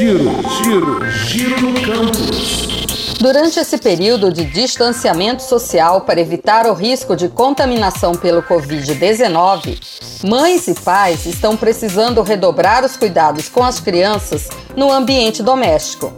Giro, giro, giro no campus. Durante esse período de distanciamento social para evitar o risco de contaminação pelo Covid-19, mães e pais estão precisando redobrar os cuidados com as crianças no ambiente doméstico.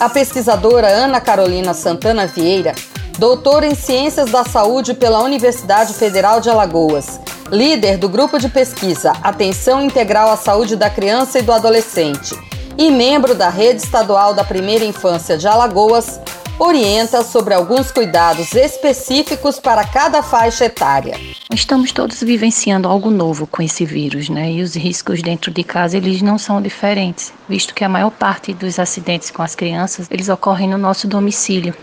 A pesquisadora Ana Carolina Santana Vieira, doutora em Ciências da Saúde pela Universidade Federal de Alagoas, líder do grupo de pesquisa Atenção Integral à Saúde da Criança e do Adolescente e membro da Rede Estadual da Primeira Infância de Alagoas, orienta sobre alguns cuidados específicos para cada faixa etária. Estamos todos vivenciando algo novo com esse vírus, né? E os riscos dentro de casa eles não são diferentes, visto que a maior parte dos acidentes com as crianças eles ocorrem no nosso domicílio.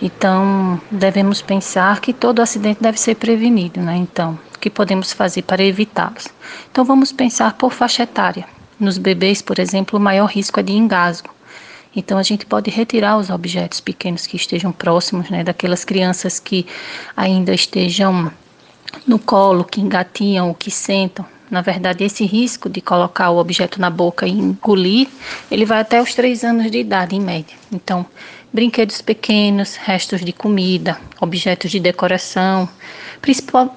Então, devemos pensar que todo acidente deve ser prevenido, né? Então, o que podemos fazer para evitá-los? Então, vamos pensar por faixa etária. Nos bebês, por exemplo, o maior risco é de engasgo. Então a gente pode retirar os objetos pequenos que estejam próximos, né, daquelas crianças que ainda estejam no colo, que engatinham ou que sentam. Na verdade, esse risco de colocar o objeto na boca e engolir, ele vai até os três anos de idade, em média. Então, brinquedos pequenos, restos de comida, objetos de decoração,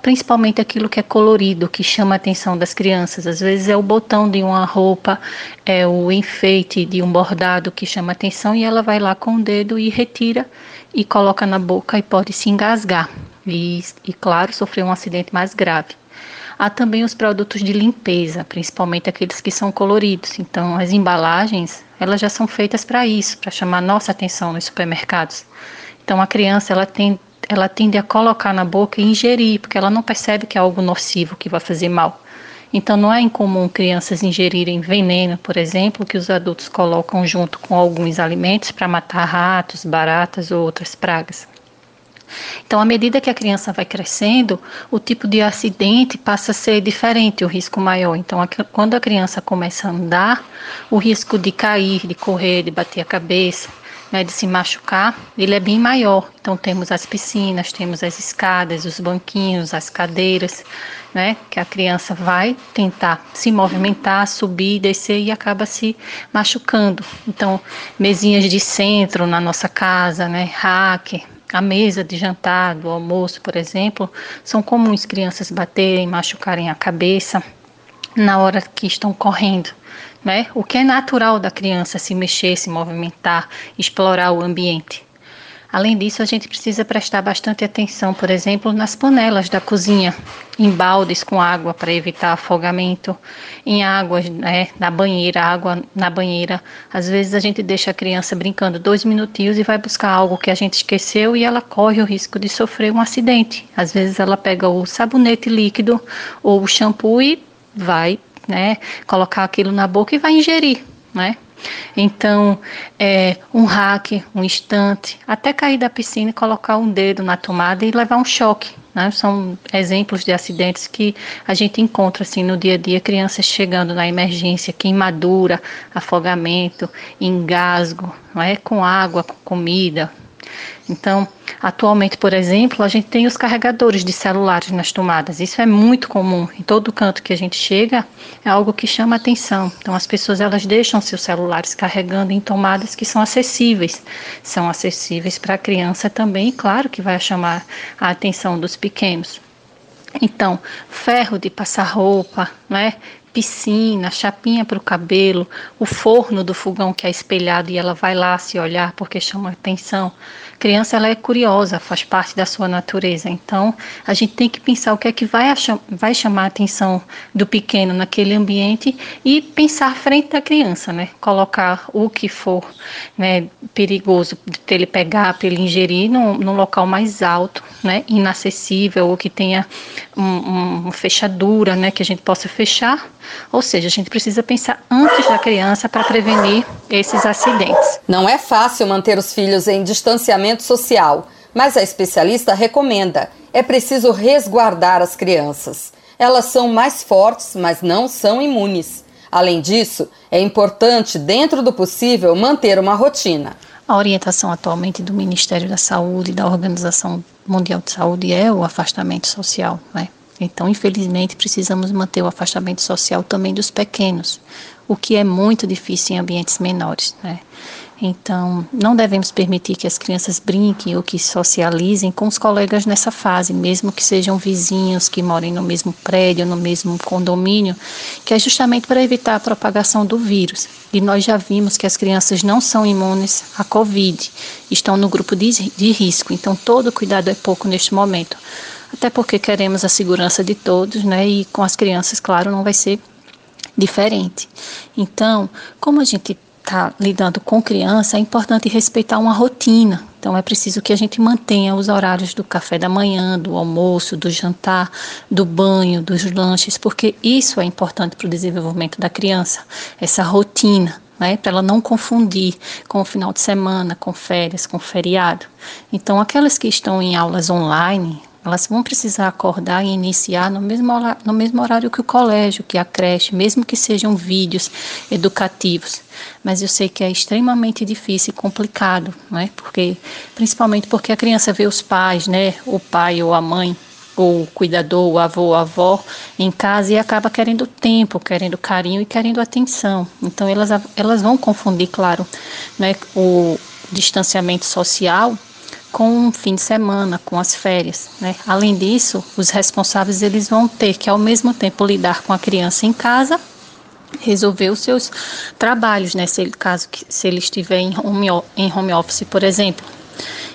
principalmente aquilo que é colorido, que chama a atenção das crianças. Às vezes é o botão de uma roupa, é o enfeite de um bordado que chama a atenção e ela vai lá com o dedo e retira e coloca na boca e pode se engasgar e, e claro, sofrer um acidente mais grave. Há também os produtos de limpeza, principalmente aqueles que são coloridos. Então, as embalagens, elas já são feitas para isso, para chamar nossa atenção nos supermercados. Então, a criança, ela tem ela tende a colocar na boca e ingerir, porque ela não percebe que é algo nocivo que vai fazer mal. Então, não é incomum crianças ingerirem veneno, por exemplo, que os adultos colocam junto com alguns alimentos para matar ratos, baratas ou outras pragas. Então, à medida que a criança vai crescendo, o tipo de acidente passa a ser diferente, o risco maior. Então, quando a criança começa a andar, o risco de cair, de correr, de bater a cabeça, né, de se machucar, ele é bem maior. Então temos as piscinas, temos as escadas, os banquinhos, as cadeiras, né, que a criança vai tentar se movimentar, subir, descer e acaba se machucando. Então mesinhas de centro na nossa casa, né, rack, a mesa de jantar, do almoço, por exemplo, são comuns crianças baterem, machucarem a cabeça na hora que estão correndo. Né? O que é natural da criança se mexer, se movimentar, explorar o ambiente. Além disso, a gente precisa prestar bastante atenção, por exemplo, nas panelas da cozinha, em baldes com água para evitar afogamento, em águas né, na banheira, água na banheira. Às vezes a gente deixa a criança brincando dois minutinhos e vai buscar algo que a gente esqueceu e ela corre o risco de sofrer um acidente. Às vezes ela pega o sabonete líquido ou o shampoo e vai né, colocar aquilo na boca e vai ingerir, né? Então, é, um hack, um instante, até cair da piscina e colocar um dedo na tomada e levar um choque. Né? São exemplos de acidentes que a gente encontra assim no dia a dia, crianças chegando na emergência, queimadura, afogamento, engasgo, não é? com água, com comida, então, atualmente, por exemplo, a gente tem os carregadores de celulares nas tomadas. Isso é muito comum. Em todo canto que a gente chega, é algo que chama atenção. Então, as pessoas elas deixam seus celulares carregando em tomadas que são acessíveis. São acessíveis para a criança também, claro que vai chamar a atenção dos pequenos. Então, ferro de passar roupa, né? Piscina, chapinha para o cabelo, o forno do fogão que é espelhado e ela vai lá se olhar porque chama atenção. Criança ela é curiosa, faz parte da sua natureza. Então, a gente tem que pensar o que é que vai, vai chamar a atenção do pequeno naquele ambiente e pensar frente da criança, né? Colocar o que for né, perigoso para ele pegar, para ele ingerir num, num local mais alto, né? Inacessível ou que tenha um, uma fechadura, né? Que a gente possa fechar ou seja, a gente precisa pensar antes da criança para prevenir esses acidentes. Não é fácil manter os filhos em distanciamento social, mas a especialista recomenda: é preciso resguardar as crianças. Elas são mais fortes, mas não são imunes. Além disso, é importante, dentro do possível, manter uma rotina. A orientação atualmente do Ministério da Saúde e da Organização Mundial de Saúde é o afastamento social, né? Então, infelizmente, precisamos manter o afastamento social também dos pequenos. o que é muito difícil em ambientes menores, né? Então, não devemos permitir que as crianças brinquem ou que socializem com os colegas nessa fase, mesmo que sejam vizinhos que morem no mesmo prédio, no mesmo condomínio, que é justamente para evitar a propagação do vírus. E nós já vimos que as crianças não são imunes à Covid, estão no grupo de, de risco, então todo cuidado é pouco neste momento. Até porque queremos a segurança de todos, né? E com as crianças, claro, não vai ser diferente. Então, como a gente está lidando com criança, é importante respeitar uma rotina. Então, é preciso que a gente mantenha os horários do café da manhã, do almoço, do jantar, do banho, dos lanches, porque isso é importante para o desenvolvimento da criança, essa rotina. Né, para ela não confundir com o final de semana, com férias, com feriado. Então, aquelas que estão em aulas online, elas vão precisar acordar e iniciar no mesmo, no mesmo horário que o colégio, que a creche, mesmo que sejam vídeos educativos. Mas eu sei que é extremamente difícil e complicado, né? Porque, principalmente porque a criança vê os pais, né? O pai ou a mãe, ou o cuidador, o avô, a avó em casa e acaba querendo tempo, querendo carinho e querendo atenção. Então elas, elas vão confundir, claro, né, o distanciamento social com um fim de semana, com as férias. Né? Além disso, os responsáveis eles vão ter que ao mesmo tempo lidar com a criança em casa, resolver os seus trabalhos, né? Se ele, caso se ele estiver em home, em home office, por exemplo.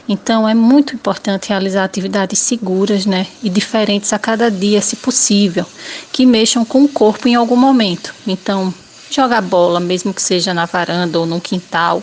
Então é muito importante realizar atividades seguras, né, e diferentes a cada dia, se possível, que mexam com o corpo em algum momento. Então, jogar bola, mesmo que seja na varanda ou no quintal,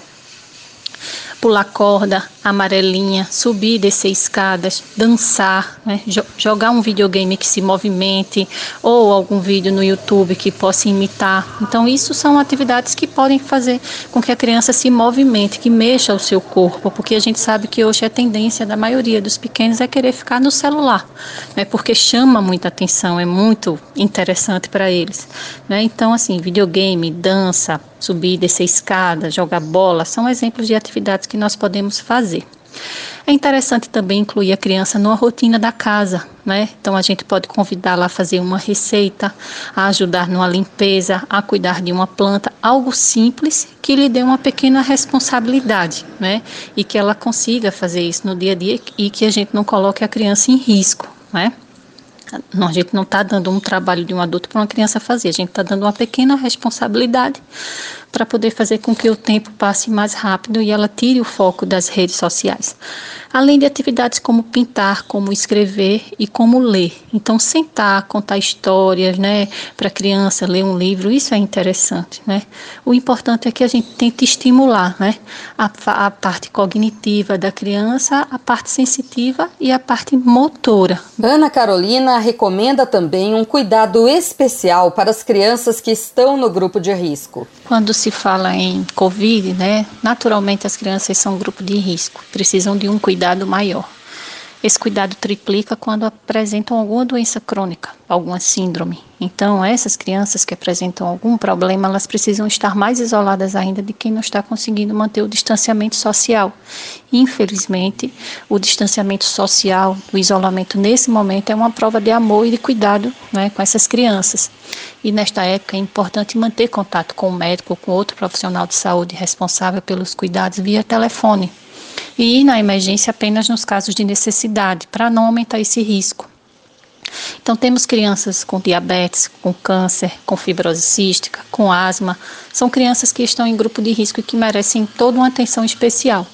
pular corda, amarelinha, subir e descer escadas, dançar, né? jogar um videogame que se movimente ou algum vídeo no YouTube que possa imitar. Então, isso são atividades que podem fazer com que a criança se movimente, que mexa o seu corpo, porque a gente sabe que hoje a tendência da maioria dos pequenos é querer ficar no celular, né? porque chama muita atenção, é muito interessante para eles. Né? Então, assim, videogame, dança, subir e descer escada, jogar bola, são exemplos de atividades que nós podemos fazer. É interessante também incluir a criança numa rotina da casa, né? Então a gente pode convidá-la a fazer uma receita, a ajudar numa limpeza, a cuidar de uma planta, algo simples que lhe dê uma pequena responsabilidade, né? E que ela consiga fazer isso no dia a dia e que a gente não coloque a criança em risco, né? A gente não está dando um trabalho de um adulto para uma criança fazer, a gente está dando uma pequena responsabilidade para poder fazer com que o tempo passe mais rápido e ela tire o foco das redes sociais. Além de atividades como pintar, como escrever e como ler. Então, sentar, contar histórias, né, para a criança ler um livro, isso é interessante, né? O importante é que a gente tente estimular, né, a, a parte cognitiva da criança, a parte sensitiva e a parte motora. Ana Carolina recomenda também um cuidado especial para as crianças que estão no grupo de risco. Quando se fala em Covid, né, naturalmente as crianças são um grupo de risco, precisam de um cuidado maior. Esse cuidado triplica quando apresentam alguma doença crônica, alguma síndrome. Então, essas crianças que apresentam algum problema, elas precisam estar mais isoladas ainda de quem não está conseguindo manter o distanciamento social. Infelizmente, o distanciamento social, o isolamento nesse momento é uma prova de amor e de cuidado né, com essas crianças. E nesta época é importante manter contato com o médico ou com outro profissional de saúde responsável pelos cuidados via telefone e na emergência apenas nos casos de necessidade, para não aumentar esse risco. Então, temos crianças com diabetes, com câncer, com fibrose cística, com asma. São crianças que estão em grupo de risco e que merecem toda uma atenção especial.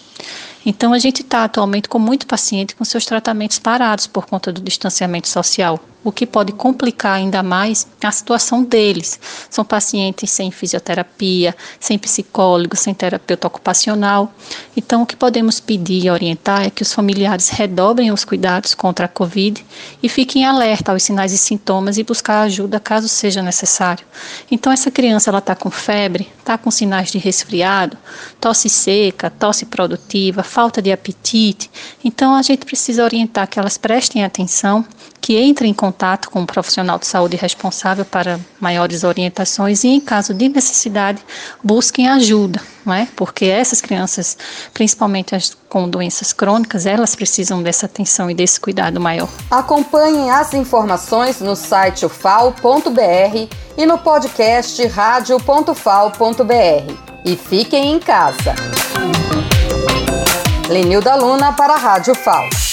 Então, a gente está atualmente com muito paciente com seus tratamentos parados por conta do distanciamento social o que pode complicar ainda mais a situação deles. São pacientes sem fisioterapia, sem psicólogo, sem terapeuta ocupacional. Então, o que podemos pedir e orientar é que os familiares redobrem os cuidados contra a Covid e fiquem alerta aos sinais e sintomas e buscar ajuda caso seja necessário. Então, essa criança ela está com febre, está com sinais de resfriado, tosse seca, tosse produtiva, falta de apetite. Então, a gente precisa orientar que elas prestem atenção, que entrem em contato contato com um profissional de saúde responsável para maiores orientações e, em caso de necessidade, busquem ajuda, não é? porque essas crianças, principalmente as com doenças crônicas, elas precisam dessa atenção e desse cuidado maior. Acompanhem as informações no site ufal.br e no podcast radio.fal.br. E fiquem em casa. Lenilda Luna para a Rádio FAO.